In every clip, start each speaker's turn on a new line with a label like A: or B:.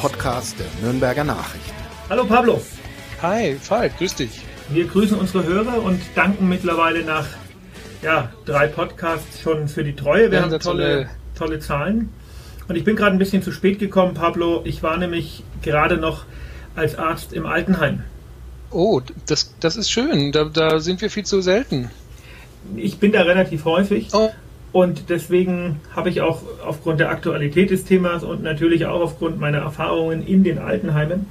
A: Podcast der Nürnberger Nachrichten.
B: Hallo Pablo.
C: Hi, Falk, grüß dich.
B: Wir grüßen unsere Hörer und danken mittlerweile nach ja, drei Podcasts schon für die Treue. Wir haben tolle, tolle Zahlen. Und ich bin gerade ein bisschen zu spät gekommen, Pablo. Ich war nämlich gerade noch als Arzt im Altenheim.
C: Oh, das, das ist schön. Da, da sind wir viel zu selten.
B: Ich bin da relativ häufig. Oh. Und deswegen habe ich auch aufgrund der Aktualität des Themas und natürlich auch aufgrund meiner Erfahrungen in den Altenheimen,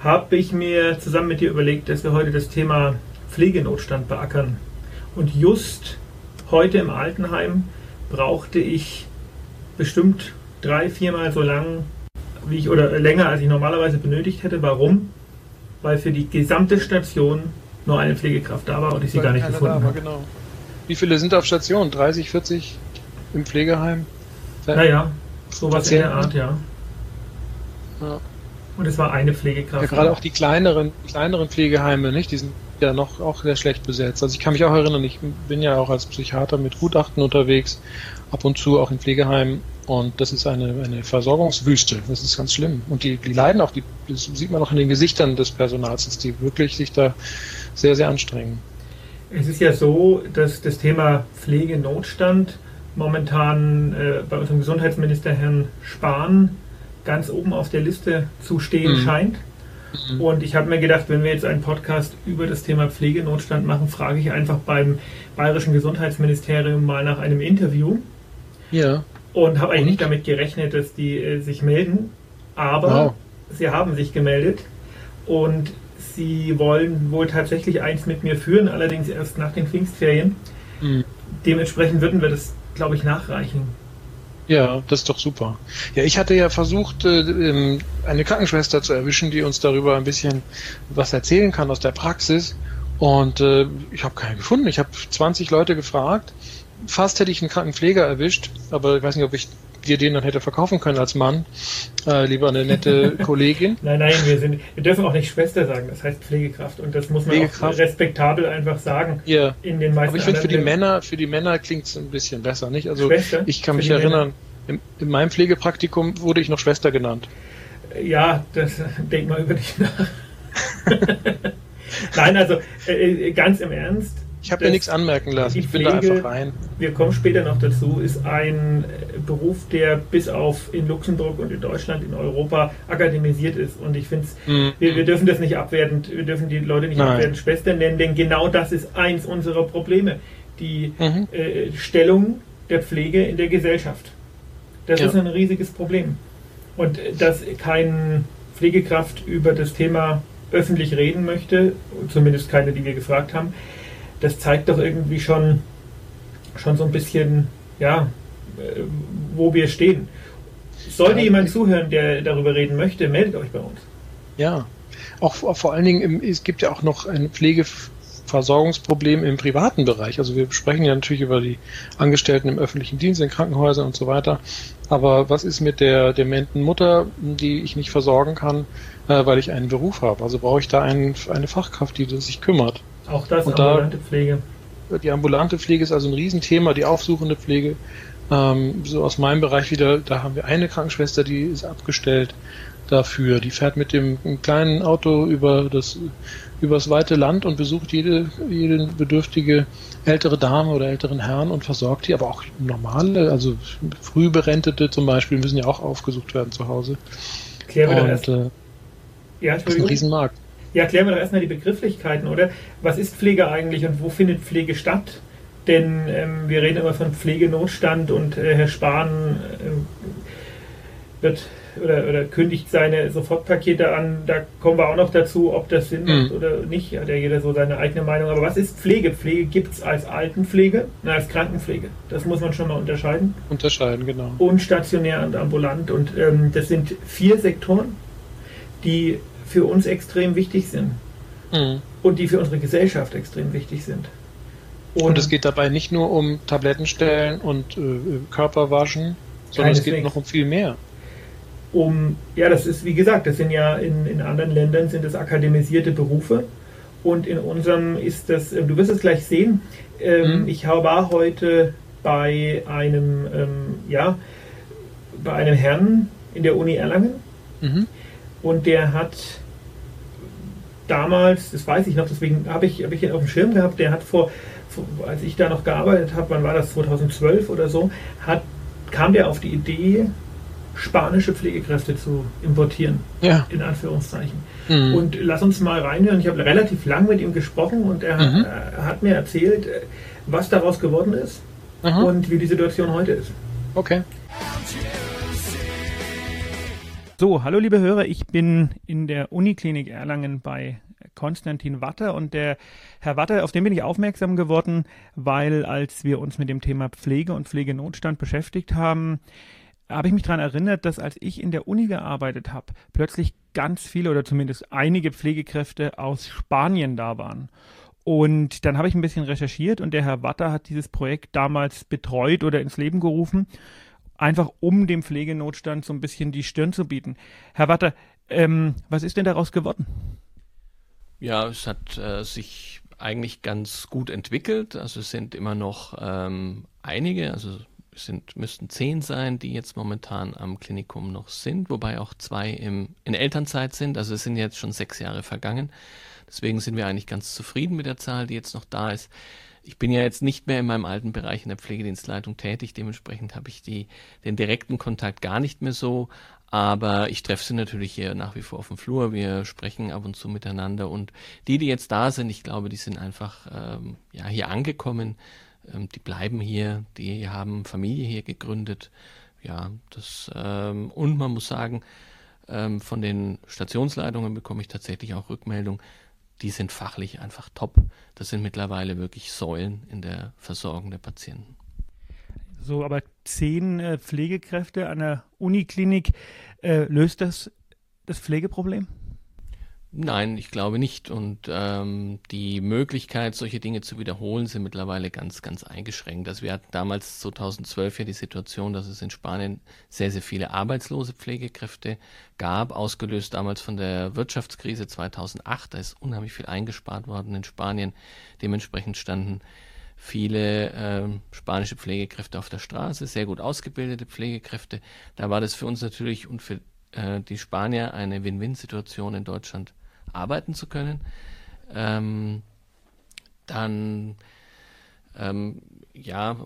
B: habe ich mir zusammen mit dir überlegt, dass wir heute das Thema Pflegenotstand beackern. Und just heute im Altenheim brauchte ich bestimmt drei, viermal so lang, wie ich oder länger als ich normalerweise benötigt hätte. Warum? Weil für die gesamte Station nur eine Pflegekraft da war und ich sie Weil gar nicht gefunden habe. Genau.
C: Wie viele sind auf Station? 30, 40 im Pflegeheim?
B: Naja, sowas in der Art, ja. ja. Und es war eine Pflegekraft.
C: Ja, gerade auch die kleineren, kleineren Pflegeheime, nicht? Die sind ja noch auch sehr schlecht besetzt. Also ich kann mich auch erinnern, ich bin ja auch als Psychiater mit Gutachten unterwegs, ab und zu auch in Pflegeheimen und das ist eine, eine Versorgungswüste. Das ist ganz schlimm. Und die, die leiden auch, die, das sieht man auch in den Gesichtern des Personals, dass die wirklich sich da sehr, sehr anstrengen.
B: Es ist ja so, dass das Thema Pflegenotstand momentan äh, bei unserem Gesundheitsminister Herrn Spahn ganz oben auf der Liste zu stehen mhm. scheint. Mhm. Und ich habe mir gedacht, wenn wir jetzt einen Podcast über das Thema Pflegenotstand machen, frage ich einfach beim Bayerischen Gesundheitsministerium mal nach einem Interview.
C: Ja.
B: Und habe eigentlich nicht damit gerechnet, dass die äh, sich melden. Aber wow. sie haben sich gemeldet. Und sie wollen wohl tatsächlich eins mit mir führen, allerdings erst nach den Pfingstferien. Mhm. Dementsprechend würden wir das, glaube ich, nachreichen.
C: Ja, das ist doch super. Ja, ich hatte ja versucht, äh, ähm, eine Krankenschwester zu erwischen, die uns darüber ein bisschen was erzählen kann aus der Praxis. Und äh, ich habe keinen gefunden. Ich habe 20 Leute gefragt. Fast hätte ich einen Krankenpfleger erwischt, aber ich weiß nicht, ob ich dir den dann hätte verkaufen können als Mann. Äh, lieber eine nette Kollegin.
B: nein, nein, wir sind, wir dürfen auch nicht Schwester sagen, das heißt Pflegekraft und das muss man auch respektabel einfach sagen.
C: Ja. In den meisten Aber ich finde für die Männer, für die Männer klingt es ein bisschen besser, nicht? Also Schwester? ich kann mich erinnern, in, in, meinem Pflegepraktikum wurde ich noch Schwester genannt.
B: Ja, das denk mal über dich nach. nein, also äh, ganz im Ernst
C: ich habe mir nichts anmerken lassen. Ich bin da einfach rein.
B: Wir kommen später noch dazu. Ist ein Beruf, der bis auf in Luxemburg und in Deutschland, in Europa akademisiert ist. Und ich finde mhm. wir, wir, dürfen das nicht abwertend, wir dürfen die Leute nicht Nein. abwertend Schwestern nennen, denn genau das ist eins unserer Probleme. Die mhm. äh, Stellung der Pflege in der Gesellschaft. Das ja. ist ein riesiges Problem. Und dass kein Pflegekraft über das Thema öffentlich reden möchte, zumindest keine, die wir gefragt haben, das zeigt doch irgendwie schon, schon so ein bisschen, ja, äh, wo wir stehen. Sollte ja, jemand zuhören, der darüber reden möchte, meldet euch bei uns.
C: Ja, auch, vor allen Dingen, im, es gibt ja auch noch ein Pflegeversorgungsproblem im privaten Bereich. Also wir sprechen ja natürlich über die Angestellten im öffentlichen Dienst, in Krankenhäusern und so weiter. Aber was ist mit der dementen Mutter, die ich nicht versorgen kann, äh, weil ich einen Beruf habe? Also brauche ich da einen, eine Fachkraft, die sich kümmert.
B: Auch das, und ambulante da, Pflege.
C: Die ambulante Pflege ist also ein Riesenthema, die aufsuchende Pflege. Ähm, so aus meinem Bereich wieder, da haben wir eine Krankenschwester, die ist abgestellt dafür. Die fährt mit dem kleinen Auto über das übers weite Land und besucht jede, jede bedürftige ältere Dame oder älteren Herrn und versorgt die, aber auch normale, also frühberentete zum Beispiel, müssen ja auch aufgesucht werden zu Hause.
B: Klären und,
C: äh, ja, das ist ein Riesenmarkt.
B: Ja, klären wir doch erstmal die Begrifflichkeiten, oder? Was ist Pflege eigentlich und wo findet Pflege statt? Denn ähm, wir reden immer von Pflegenotstand und äh, Herr Spahn äh, wird oder, oder, kündigt seine Sofortpakete an. Da kommen wir auch noch dazu, ob das Sinn macht mhm. oder nicht. Hat ja jeder so seine eigene Meinung. Aber was ist Pflege? Pflege gibt es als Altenpflege und als Krankenpflege. Das muss man schon mal unterscheiden.
C: Unterscheiden, genau.
B: Und stationär und ambulant. Und ähm, das sind vier Sektoren, die für uns extrem wichtig sind. Mhm. Und die für unsere Gesellschaft extrem wichtig sind.
C: Und, und, es geht dabei nicht nur um Tablettenstellen und äh, Körperwaschen, sondern es geht noch um viel mehr.
B: Um, ja, das ist, wie gesagt, das sind ja in, in anderen Ländern sind es akademisierte Berufe. Und in unserem ist das, äh, du wirst es gleich sehen, ähm, mhm. ich war heute bei einem, ähm, ja, bei einem Herrn in der Uni Erlangen, mhm Und der hat damals, das weiß ich noch, deswegen habe ich, hab ich ihn auf dem Schirm gehabt, der hat vor, vor als ich da noch gearbeitet habe, wann war das, 2012 oder so, hat, kam der auf die Idee, spanische Pflegekräfte zu importieren, ja. in Anführungszeichen. Mhm. Und lass uns mal reinhören. Ich habe relativ lang mit ihm gesprochen und er, mhm. hat, hat mir erzählt, was daraus geworden ist mhm. und wie die Situation heute ist.
C: Okay.
B: So, hallo liebe Hörer, ich bin in der Uniklinik Erlangen bei Konstantin Watter und der Herr Watter, auf den bin ich aufmerksam geworden, weil als wir uns mit dem Thema Pflege und Pflegenotstand beschäftigt haben, habe ich mich daran erinnert, dass als ich in der Uni gearbeitet habe, plötzlich ganz viele oder zumindest einige Pflegekräfte aus Spanien da waren. Und dann habe ich ein bisschen recherchiert und der Herr Watter hat dieses Projekt damals betreut oder ins Leben gerufen einfach um dem Pflegenotstand so ein bisschen die Stirn zu bieten. Herr Watter, ähm, was ist denn daraus geworden?
D: Ja, es hat äh, sich eigentlich ganz gut entwickelt. Also es sind immer noch ähm, einige, also es sind, müssten zehn sein, die jetzt momentan am Klinikum noch sind, wobei auch zwei im, in Elternzeit sind. Also es sind jetzt schon sechs Jahre vergangen. Deswegen sind wir eigentlich ganz zufrieden mit der Zahl, die jetzt noch da ist ich bin ja jetzt nicht mehr in meinem alten Bereich in der Pflegedienstleitung tätig, dementsprechend habe ich die, den direkten Kontakt gar nicht mehr so, aber ich treffe sie natürlich hier nach wie vor auf dem Flur, wir sprechen ab und zu miteinander. Und die, die jetzt da sind, ich glaube, die sind einfach ähm, ja, hier angekommen, ähm, die bleiben hier, die haben Familie hier gegründet, ja, das ähm, und man muss sagen, ähm, von den Stationsleitungen bekomme ich tatsächlich auch Rückmeldung, die sind fachlich einfach top. Das sind mittlerweile wirklich Säulen in der Versorgung der Patienten.
B: So, aber zehn äh, Pflegekräfte an der Uniklinik, äh, löst das das Pflegeproblem?
D: Nein, ich glaube nicht. Und ähm, die Möglichkeit, solche Dinge zu wiederholen, sind mittlerweile ganz, ganz eingeschränkt. Also wir hatten damals 2012 ja die Situation, dass es in Spanien sehr, sehr viele arbeitslose Pflegekräfte gab, ausgelöst damals von der Wirtschaftskrise 2008. Da ist unheimlich viel eingespart worden in Spanien. Dementsprechend standen viele äh, spanische Pflegekräfte auf der Straße, sehr gut ausgebildete Pflegekräfte. Da war das für uns natürlich und für äh, die Spanier eine Win-Win-Situation in Deutschland arbeiten zu können. Ähm, dann, ähm, ja,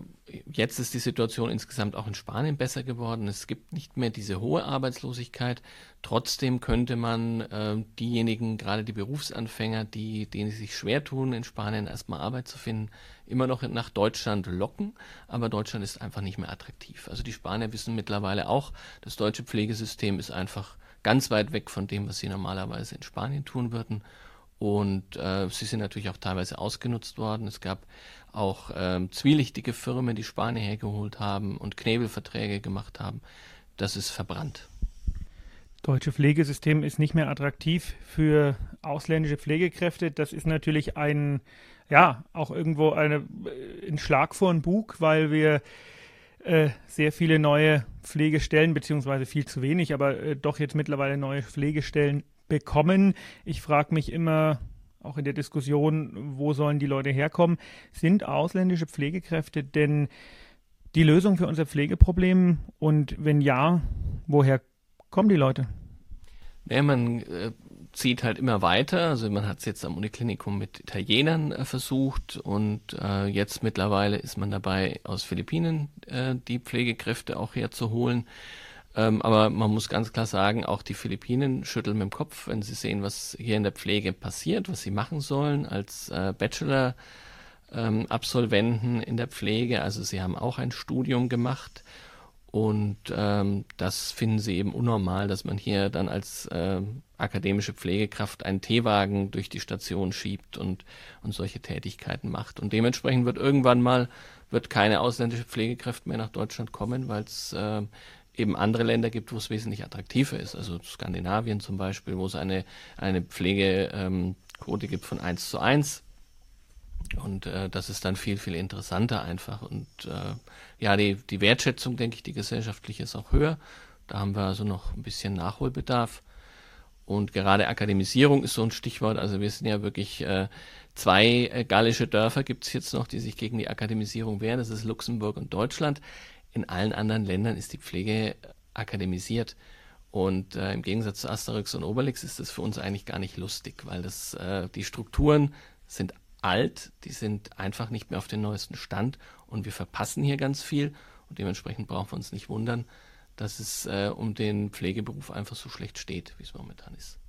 D: jetzt ist die Situation insgesamt auch in Spanien besser geworden. Es gibt nicht mehr diese hohe Arbeitslosigkeit. Trotzdem könnte man äh, diejenigen, gerade die Berufsanfänger, die, denen es sich schwer tun, in Spanien erstmal Arbeit zu finden, immer noch nach Deutschland locken. Aber Deutschland ist einfach nicht mehr attraktiv. Also die Spanier wissen mittlerweile auch, das deutsche Pflegesystem ist einfach ganz weit weg von dem, was sie normalerweise in Spanien tun würden. Und äh, sie sind natürlich auch teilweise ausgenutzt worden. Es gab auch ähm, zwielichtige Firmen, die Spanier hergeholt haben und Knebelverträge gemacht haben. Das ist verbrannt.
B: Deutsche Pflegesystem ist nicht mehr attraktiv für ausländische Pflegekräfte. Das ist natürlich ein, ja, auch irgendwo eine, äh, ein Schlag vor den Bug, weil wir äh, sehr viele neue Pflegestellen, beziehungsweise viel zu wenig, aber äh, doch jetzt mittlerweile neue Pflegestellen bekommen. Ich frage mich immer, auch in der Diskussion, wo sollen die Leute herkommen? Sind ausländische Pflegekräfte denn die Lösung für unser Pflegeproblem? Und wenn ja, woher kommen die Leute?
D: Ja, man äh, zieht halt immer weiter. Also man hat es jetzt am Uniklinikum mit Italienern äh, versucht und äh, jetzt mittlerweile ist man dabei, aus Philippinen äh, die Pflegekräfte auch herzuholen. Ähm, aber man muss ganz klar sagen, auch die Philippinen schütteln mit dem Kopf, wenn sie sehen, was hier in der Pflege passiert, was sie machen sollen als äh, Bachelor. Ähm, Absolventen in der Pflege, also sie haben auch ein Studium gemacht und ähm, das finden sie eben unnormal, dass man hier dann als äh, akademische Pflegekraft einen Teewagen durch die Station schiebt und, und solche Tätigkeiten macht. Und dementsprechend wird irgendwann mal wird keine ausländische Pflegekraft mehr nach Deutschland kommen, weil es äh, eben andere Länder gibt, wo es wesentlich attraktiver ist. Also Skandinavien zum Beispiel, wo es eine, eine Pflegequote ähm, gibt von 1 zu 1 und äh, das ist dann viel, viel interessanter einfach. Und äh, ja, die, die Wertschätzung, denke ich, die gesellschaftliche ist auch höher. Da haben wir also noch ein bisschen Nachholbedarf. Und gerade Akademisierung ist so ein Stichwort. Also wir sind ja wirklich äh, zwei äh, gallische Dörfer gibt es jetzt noch, die sich gegen die Akademisierung wehren. Das ist Luxemburg und Deutschland. In allen anderen Ländern ist die Pflege akademisiert. Und äh, im Gegensatz zu Asterix und Obelix ist das für uns eigentlich gar nicht lustig, weil das, äh, die Strukturen sind alt, die sind einfach nicht mehr auf den neuesten Stand und wir verpassen hier ganz viel und dementsprechend brauchen wir uns nicht wundern, dass es äh, um den Pflegeberuf einfach so schlecht steht, wie es momentan ist.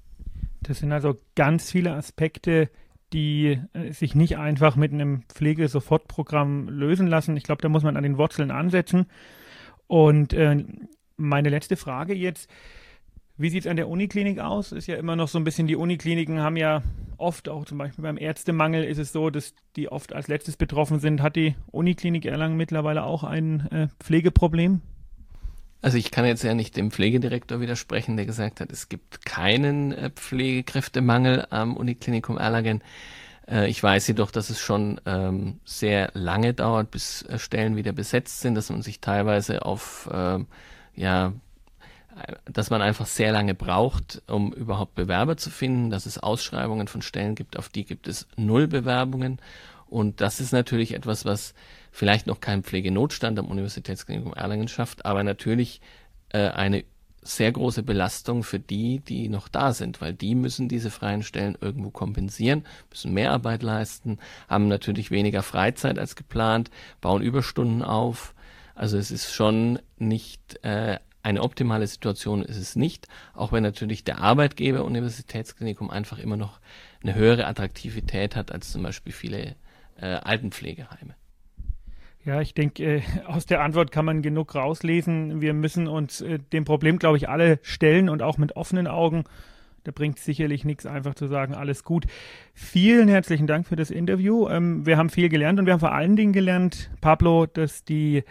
B: Das sind also ganz viele Aspekte, die äh, sich nicht einfach mit einem Pflegesofortprogramm lösen lassen. Ich glaube, da muss man an den Wurzeln ansetzen. Und äh, meine letzte Frage jetzt, wie sieht es an der Uniklinik aus? Ist ja immer noch so ein bisschen, die Unikliniken haben ja oft, auch zum Beispiel beim Ärztemangel ist es so, dass die oft als letztes betroffen sind. Hat die Uniklinik Erlangen mittlerweile auch ein äh, Pflegeproblem?
D: Also ich kann jetzt ja nicht dem Pflegedirektor widersprechen, der gesagt hat, es gibt keinen äh, Pflegekräftemangel am Uniklinikum Erlangen. Äh, ich weiß jedoch, dass es schon ähm, sehr lange dauert, bis äh, Stellen wieder besetzt sind, dass man sich teilweise auf ähm, ja dass man einfach sehr lange braucht, um überhaupt Bewerber zu finden, dass es Ausschreibungen von Stellen gibt, auf die gibt es null Bewerbungen. Und das ist natürlich etwas, was vielleicht noch keinen Pflegenotstand am Universitätsklinikum Erlangen schafft, aber natürlich äh, eine sehr große Belastung für die, die noch da sind, weil die müssen diese freien Stellen irgendwo kompensieren, müssen mehr Arbeit leisten, haben natürlich weniger Freizeit als geplant, bauen Überstunden auf. Also es ist schon nicht äh, eine optimale Situation ist es nicht, auch wenn natürlich der Arbeitgeber Universitätsklinikum einfach immer noch eine höhere Attraktivität hat als zum Beispiel viele äh, Altenpflegeheime.
B: Ja, ich denke, äh, aus der Antwort kann man genug rauslesen. Wir müssen uns äh, dem Problem, glaube ich, alle stellen und auch mit offenen Augen. Da bringt sicherlich nichts, einfach zu sagen, alles gut. Vielen herzlichen Dank für das Interview. Ähm, wir haben viel gelernt und wir haben vor allen Dingen gelernt, Pablo, dass die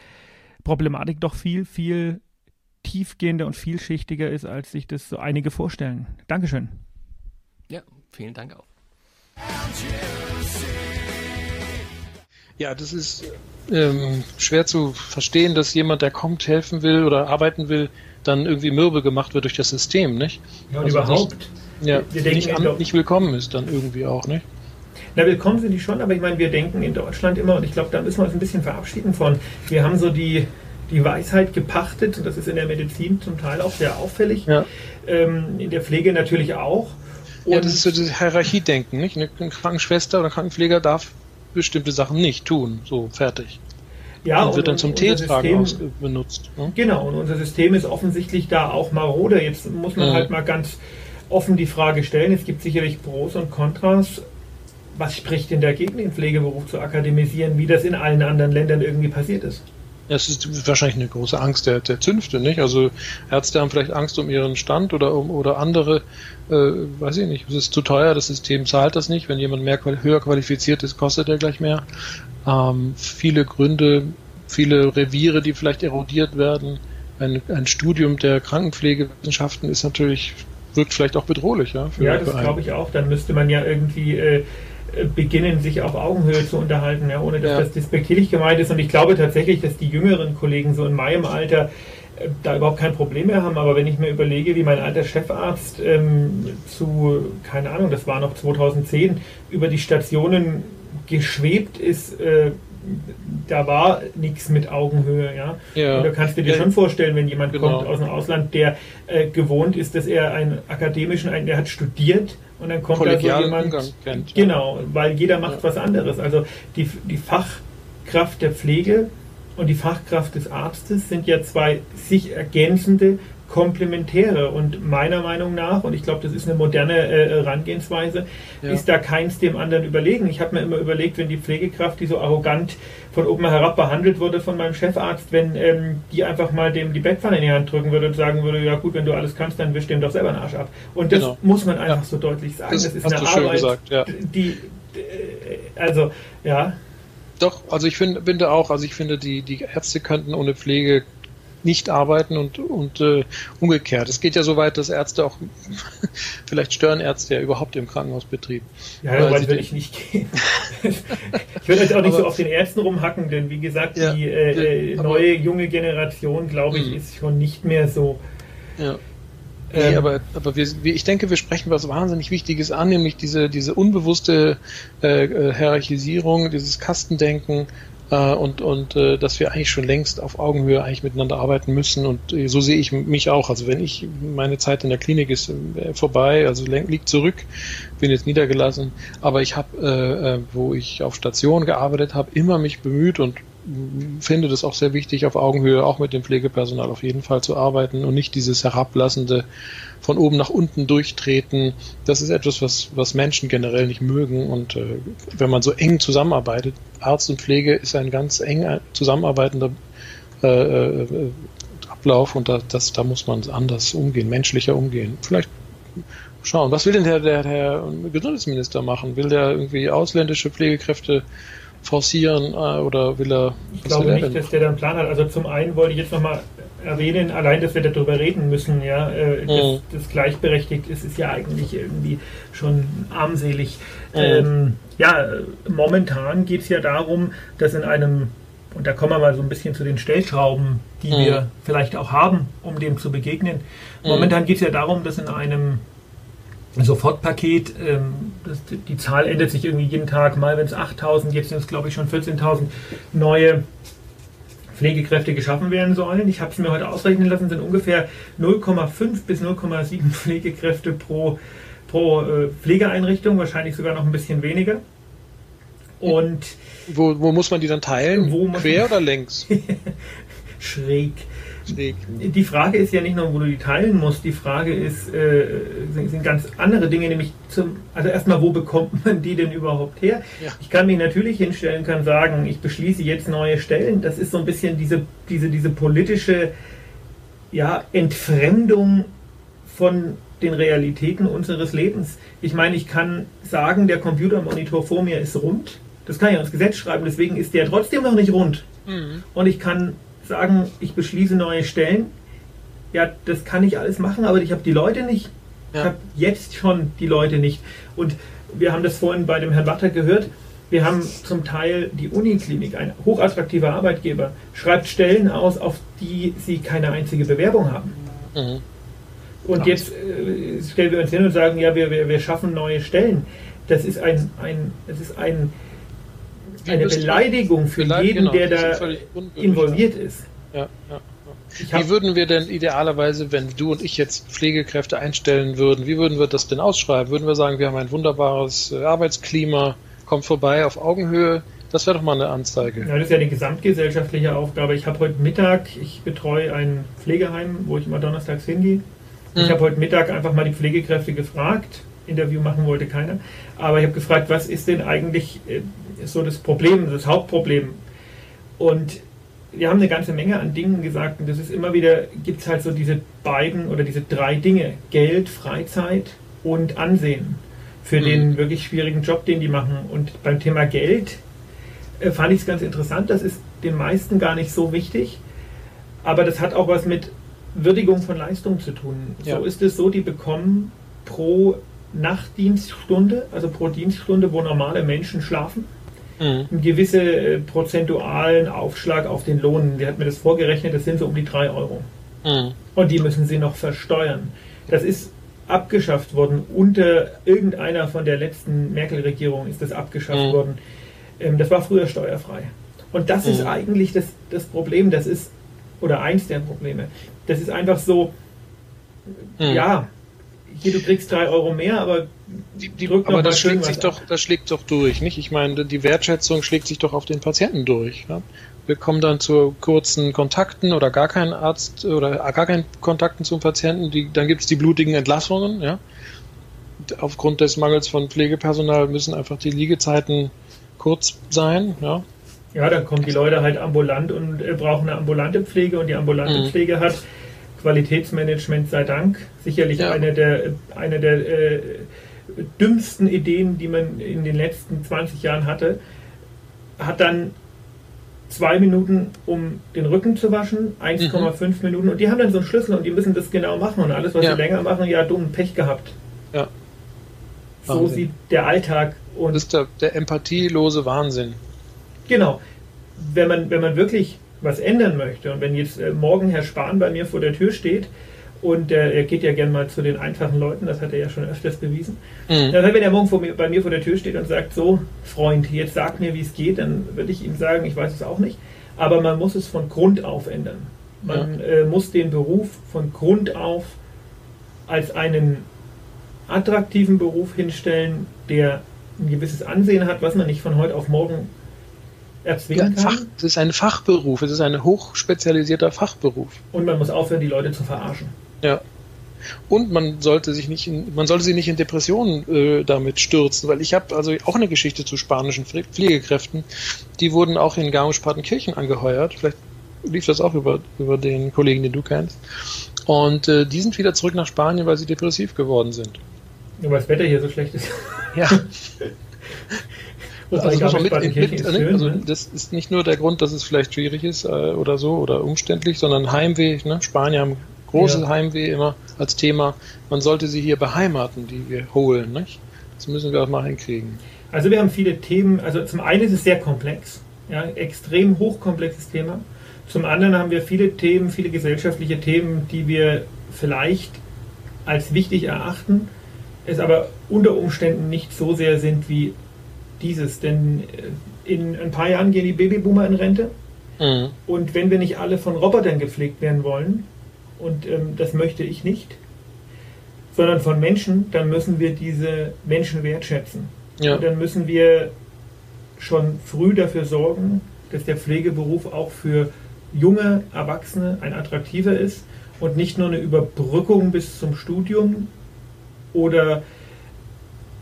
B: Problematik doch viel, viel tiefgehender und vielschichtiger ist, als sich das so einige vorstellen. Dankeschön.
D: Ja, vielen Dank auch.
C: Ja, das ist ähm, schwer zu verstehen, dass jemand, der kommt, helfen will oder arbeiten will, dann irgendwie mürbe gemacht wird durch das System, nicht?
B: Ja, und also überhaupt.
C: Nicht, ja, nicht, an, nicht willkommen ist dann irgendwie auch, nicht?
B: Na, willkommen sind die schon, aber ich meine, wir denken in Deutschland immer, und ich glaube, da müssen wir uns ein bisschen verabschieden von. Wir haben so die, die Weisheit gepachtet. Und das ist in der Medizin zum Teil auch sehr auffällig. Ja. Ähm, in der Pflege natürlich auch.
C: Und ja, das ist so das Hierarchiedenken. Nicht? Eine Krankenschwester oder Krankenpfleger darf bestimmte Sachen nicht tun. So, fertig. Ja, und, und wird dann zum Teetragen benutzt.
B: Ne? Genau, und unser System ist offensichtlich da auch marode. Jetzt muss man ja. halt mal ganz offen die Frage stellen. Es gibt sicherlich Pros und Kontras. Was spricht denn dagegen, den Pflegeberuf zu akademisieren, wie das in allen anderen Ländern irgendwie passiert ist?
C: Es ist wahrscheinlich eine große Angst der, der Zünfte, nicht? Also Ärzte haben vielleicht Angst um ihren Stand oder um oder andere, äh, weiß ich nicht, es ist zu teuer, das System zahlt das nicht. Wenn jemand mehr höher qualifiziert ist, kostet er gleich mehr. Ähm, viele Gründe, viele Reviere, die vielleicht erodiert werden. Ein, ein Studium der Krankenpflegewissenschaften ist natürlich, wirkt vielleicht auch bedrohlich, ja.
B: ja, das glaube ich auch. Dann müsste man ja irgendwie äh, beginnen, sich auf Augenhöhe zu unterhalten, ja, ohne dass ja. das despektierlich gemeint ist. Und ich glaube tatsächlich, dass die jüngeren Kollegen so in meinem Alter äh, da überhaupt kein Problem mehr haben. Aber wenn ich mir überlege, wie mein alter Chefarzt ähm, zu, keine Ahnung, das war noch 2010, über die Stationen geschwebt ist, äh, da war nichts mit Augenhöhe, ja. ja. Da kannst du dir ja. schon vorstellen, wenn jemand genau. kommt aus dem Ausland, der äh, gewohnt ist, dass er einen akademischen, einen, der hat studiert und dann kommt da so jemand. Kennt, genau, weil jeder macht ja. was anderes. Also die, die Fachkraft der Pflege und die Fachkraft des Arztes sind ja zwei sich ergänzende Komplementäre und meiner Meinung nach, und ich glaube, das ist eine moderne äh, Herangehensweise, ja. ist da keins dem anderen überlegen. Ich habe mir immer überlegt, wenn die Pflegekraft, die so arrogant von oben herab behandelt wurde von meinem Chefarzt, wenn ähm, die einfach mal dem die Bettpfanne in die Hand drücken würde und sagen würde, ja gut, wenn du alles kannst, dann wisch dem doch selber den Arsch ab. Und das genau. muss man einfach ja. so deutlich sagen.
C: Das, das ist eine Arbeit, gesagt, ja.
B: die, also, ja.
C: Doch, also ich find, finde auch, also ich finde, die, die Ärzte könnten ohne Pflege nicht arbeiten und, und äh, umgekehrt. Es geht ja so weit, dass Ärzte auch, vielleicht stören Ärzte ja überhaupt im Krankenhausbetrieb.
B: Ja, so weit würde ich nicht gehen. ich würde jetzt auch nicht aber, so auf den Ärzten rumhacken, denn wie gesagt, ja, die äh, äh neue, junge Generation, glaube ich, mh. ist schon nicht mehr so.
C: Ja. Nee, ähm, aber, aber wir, ich denke, wir sprechen was wahnsinnig Wichtiges an, nämlich diese, diese unbewusste äh, äh Hierarchisierung, dieses Kastendenken äh, und, und äh, dass wir eigentlich schon längst auf Augenhöhe eigentlich miteinander arbeiten müssen. Und äh, so sehe ich mich auch. Also wenn ich, meine Zeit in der Klinik ist äh, vorbei, also liegt zurück, bin jetzt niedergelassen, aber ich habe, äh, äh, wo ich auf Station gearbeitet habe, immer mich bemüht und finde das auch sehr wichtig, auf Augenhöhe auch mit dem Pflegepersonal auf jeden Fall zu arbeiten und nicht dieses herablassende von oben nach unten durchtreten. Das ist etwas, was, was Menschen generell nicht mögen. Und äh, wenn man so eng zusammenarbeitet, Arzt und Pflege ist ein ganz eng zusammenarbeitender äh, äh, Ablauf und da, das, da muss man anders umgehen, menschlicher umgehen. Vielleicht schauen, was will denn der, der, der Gesundheitsminister machen? Will der irgendwie ausländische Pflegekräfte forcieren äh, oder will er.
B: Ich glaube nicht, denn? dass der da einen Plan hat. Also zum einen wollte ich jetzt nochmal erwähnen, allein, dass wir darüber reden müssen, ja, äh, mhm. dass das gleichberechtigt ist, ist ja eigentlich irgendwie schon armselig. Mhm. Ähm, ja, momentan geht es ja darum, dass in einem, und da kommen wir mal so ein bisschen zu den Stellschrauben, die mhm. wir vielleicht auch haben, um dem zu begegnen. Mhm. Momentan geht es ja darum, dass in einem Sofortpaket, ähm, das, die Zahl ändert sich irgendwie jeden Tag, mal wenn es 8000, jetzt sind es glaube ich schon 14.000 neue Pflegekräfte geschaffen werden sollen. Ich habe es mir heute ausrechnen lassen, sind ungefähr 0,5 bis 0,7 Pflegekräfte pro, pro äh, Pflegeeinrichtung, wahrscheinlich sogar noch ein bisschen weniger.
C: Und wo, wo muss man die dann teilen? Quer oder längs?
B: Schräg. Die Frage ist ja nicht nur, wo du die teilen musst, die Frage ist, äh, sind, ganz andere Dinge, nämlich zum, also erstmal, wo bekommt man die denn überhaupt her? Ja. Ich kann mich natürlich hinstellen, kann sagen, ich beschließe jetzt neue Stellen. Das ist so ein bisschen diese, diese, diese politische ja, Entfremdung von den Realitäten unseres Lebens. Ich meine, ich kann sagen, der Computermonitor vor mir ist rund. Das kann ich ins Gesetz schreiben, deswegen ist der trotzdem noch nicht rund. Mhm. Und ich kann sagen, ich beschließe neue Stellen. Ja, das kann ich alles machen, aber ich habe die Leute nicht. Ja. Ich habe jetzt schon die Leute nicht. Und wir haben das vorhin bei dem Herrn Watter gehört. Wir haben zum Teil die Uniklinik, ein hochattraktiver Arbeitgeber, schreibt Stellen aus, auf die sie keine einzige Bewerbung haben. Mhm. Und Ach. jetzt äh, stellen wir uns hin und sagen, ja, wir, wir, wir schaffen neue Stellen. Das ist ein, ein, das ist ein eine Beleidigung für jeden, genau, der da involviert ist. Ja,
C: ja. Wie würden wir denn idealerweise, wenn du und ich jetzt Pflegekräfte einstellen würden, wie würden wir das denn ausschreiben? Würden wir sagen, wir haben ein wunderbares äh, Arbeitsklima, kommt vorbei auf Augenhöhe? Das wäre doch mal eine Anzeige.
B: Ja, das ist ja eine gesamtgesellschaftliche Aufgabe. Ich habe heute Mittag, ich betreue ein Pflegeheim, wo ich immer donnerstags hingehe. Ich hm. habe heute Mittag einfach mal die Pflegekräfte gefragt. Interview machen wollte keiner. Aber ich habe gefragt, was ist denn eigentlich äh, so das Problem, das Hauptproblem. Und wir haben eine ganze Menge an Dingen gesagt und das ist immer wieder, gibt es halt so diese beiden oder diese drei Dinge, Geld, Freizeit und Ansehen für mhm. den wirklich schwierigen Job, den die machen. Und beim Thema Geld äh, fand ich es ganz interessant, das ist den meisten gar nicht so wichtig, aber das hat auch was mit Würdigung von Leistung zu tun. Ja. So ist es so, die bekommen pro Nachtdienststunde, also pro Dienststunde, wo normale Menschen schlafen, mhm. einen gewissen äh, prozentualen Aufschlag auf den Lohn. Der hat mir das vorgerechnet, das sind so um die 3 Euro. Mhm. Und die müssen sie noch versteuern. Das ist abgeschafft worden. Unter irgendeiner von der letzten Merkel-Regierung ist das abgeschafft mhm. worden. Ähm, das war früher steuerfrei. Und das ist mhm. eigentlich das, das Problem. Das ist, oder eins der Probleme. Das ist einfach so, mhm. ja, hier, du kriegst drei Euro mehr, aber
C: die, die aber das schlägt sich doch, das schlägt doch durch, nicht? Ich meine, die Wertschätzung schlägt sich doch auf den Patienten durch. Ja? Wir kommen dann zu kurzen Kontakten oder gar keinen Arzt oder gar keinen Kontakten zum Patienten. Die, dann gibt es die blutigen Entlassungen. Ja? Aufgrund des Mangels von Pflegepersonal müssen einfach die Liegezeiten kurz sein. Ja,
B: ja dann kommen die Leute halt ambulant und äh, brauchen eine ambulante Pflege und die ambulante mhm. Pflege hat Qualitätsmanagement sei Dank. Sicherlich ja. eine der, eine der äh, dümmsten Ideen, die man in den letzten 20 Jahren hatte. Hat dann zwei Minuten, um den Rücken zu waschen, 1,5 mhm. Minuten. Und die haben dann so einen Schlüssel und die müssen das genau machen. Und alles, was ja. sie länger machen, ja, dumm Pech gehabt. Ja. So Wahnsinn. sieht der Alltag
C: und. Das ist der, der empathielose Wahnsinn.
B: Genau. Wenn man, wenn man wirklich was ändern möchte und wenn jetzt äh, morgen Herr Spahn bei mir vor der Tür steht Und äh, er geht ja gern mal zu den einfachen Leuten, das hat er ja schon öfters bewiesen. Mhm. Das wenn er morgen mir, bei mir vor der Tür steht und sagt, so, Freund, jetzt sag mir, wie es geht, dann würde ich ihm sagen, ich weiß es auch nicht. Aber man muss es von Grund auf ändern. Man ja. äh, muss den Beruf von Grund auf als einen attraktiven Beruf hinstellen, der ein gewisses Ansehen hat, was man nicht von heute auf morgen erzwingen ja,
C: kann. es ist ein Fachberuf, es ist ein hochspezialisierter Fachberuf.
B: Und man muss aufhören, die Leute zu verarschen.
C: Ja. Und man sollte sich nicht in, man sollte sie nicht in Depressionen äh, damit stürzen, weil ich habe also auch eine Geschichte zu spanischen Pflegekräften. Die wurden auch in Garmisch-Partenkirchen angeheuert. Vielleicht lief das auch über, über den Kollegen, den du kennst. Und äh, die sind wieder zurück nach Spanien, weil sie depressiv geworden sind.
B: Nur weil das Wetter hier so schlecht ist.
C: Ja. also, mit, mit, mit, also ne? das ist nicht nur der Grund, dass es vielleicht schwierig ist äh, oder so oder umständlich, sondern Heimweh. Ne? Spanier haben großes ja. Heimweh immer als Thema. Man sollte sie hier beheimaten, die wir holen. Nicht? Das müssen wir auch mal hinkriegen.
B: Also wir haben viele Themen. Also zum einen ist es sehr komplex, ja, extrem hochkomplexes Thema. Zum anderen haben wir viele Themen, viele gesellschaftliche Themen, die wir vielleicht als wichtig erachten, es aber unter Umständen nicht so sehr sind wie dieses. Denn äh, in ein paar Jahren gehen die Babyboomer in Rente. Mhm. Und wenn wir nicht alle von Robotern gepflegt werden wollen, und ähm, das möchte ich nicht, sondern von Menschen, dann müssen wir diese Menschen wertschätzen. Ja. Und dann müssen wir schon früh dafür sorgen, dass der Pflegeberuf auch für junge Erwachsene ein attraktiver ist und nicht nur eine Überbrückung bis zum Studium oder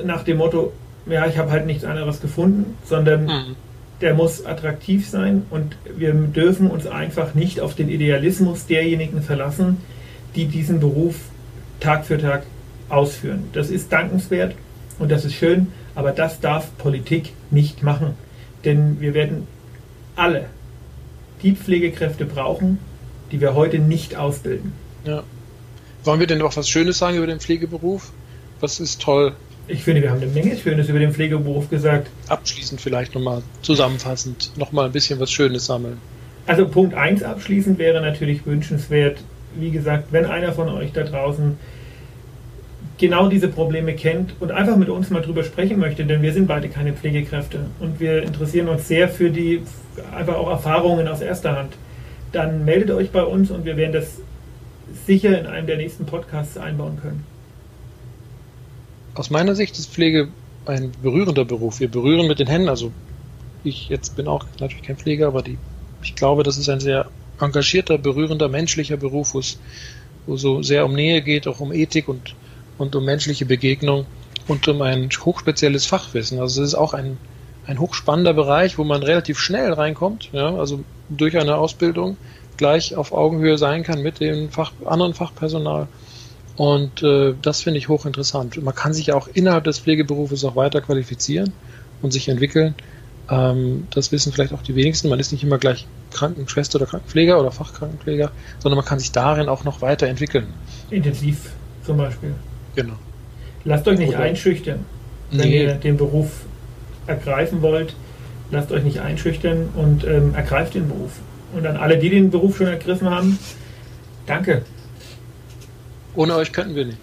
B: nach dem Motto, ja, ich habe halt nichts anderes gefunden, sondern mhm. der muss attraktiv sein und wir dürfen uns einfach nicht auf den Idealismus derjenigen verlassen, die diesen Beruf Tag für Tag ausführen. Das ist dankenswert und das ist schön, aber das darf Politik nicht machen. Denn wir werden alle die Pflegekräfte brauchen, die wir heute nicht ausbilden.
C: Ja. Wollen wir denn noch was Schönes sagen über den Pflegeberuf? Was ist toll?
B: Ich finde, wir haben eine Menge Schönes über den Pflegeberuf gesagt.
C: Abschließend vielleicht nochmal zusammenfassend nochmal ein bisschen was Schönes sammeln.
B: Also Punkt 1 abschließend wäre natürlich wünschenswert, wie gesagt, wenn einer von euch da draußen genau diese Probleme kennt und einfach mit uns mal drüber sprechen möchte, denn wir sind beide keine Pflegekräfte und wir interessieren uns sehr für die einfach auch Erfahrungen aus erster Hand, dann meldet euch bei uns und wir werden das sicher in einem der nächsten Podcasts einbauen können.
C: Aus meiner Sicht ist Pflege ein berührender Beruf. Wir berühren mit den Händen, also ich jetzt bin auch natürlich kein Pfleger, aber die, ich glaube, das ist ein sehr engagierter, berührender, menschlicher Beruf, wo es wo so sehr um Nähe geht, auch um Ethik und, und um menschliche Begegnung und um ein hochspezielles Fachwissen. Also es ist auch ein, ein hochspannender Bereich, wo man relativ schnell reinkommt, ja, also durch eine Ausbildung gleich auf Augenhöhe sein kann mit dem Fach, anderen Fachpersonal und äh, das finde ich hochinteressant. Man kann sich auch innerhalb des Pflegeberufes auch weiter qualifizieren und sich entwickeln. Ähm, das wissen vielleicht auch die wenigsten. Man ist nicht immer gleich Krankenschwester oder Krankenpfleger oder Fachkrankenpfleger, sondern man kann sich darin auch noch weiterentwickeln.
B: Intensiv zum Beispiel.
C: Genau.
B: Lasst euch nicht oder einschüchtern, wenn nee. ihr den Beruf ergreifen wollt. Lasst euch nicht einschüchtern und ähm, ergreift den Beruf. Und an alle, die den Beruf schon ergriffen haben, danke.
C: Ohne euch könnten wir nicht.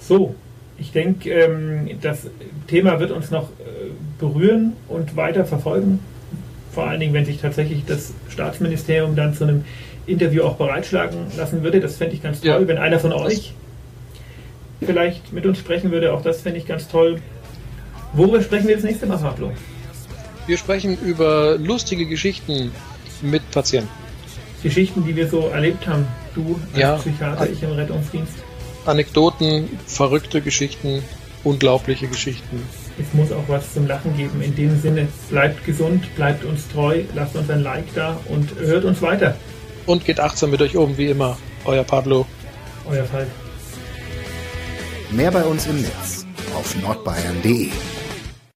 B: So, ich denke, ähm, das Thema wird uns noch äh, berühren und weiter verfolgen. Vor allen Dingen, wenn sich tatsächlich das Staatsministerium dann zu einem Interview auch bereitschlagen lassen würde. Das fände ich ganz toll. Ja. Wenn einer von euch vielleicht mit uns sprechen würde, auch das fände ich ganz toll. Worüber sprechen wir das nächste Mal, Pablo?
C: Wir sprechen über lustige Geschichten mit Patienten.
B: Geschichten, die wir so erlebt haben. Du als ja, Psychiater, ich im Rettungsdienst.
C: Anekdoten, verrückte Geschichten, unglaubliche Geschichten.
B: Es muss auch was zum Lachen geben. In dem Sinne, bleibt gesund, bleibt uns treu, lasst uns ein Like da und hört uns weiter.
C: Und geht achtsam mit euch um, wie immer. Euer Pablo.
B: Euer Fall.
A: Mehr bei uns im Netz auf nordbayern.de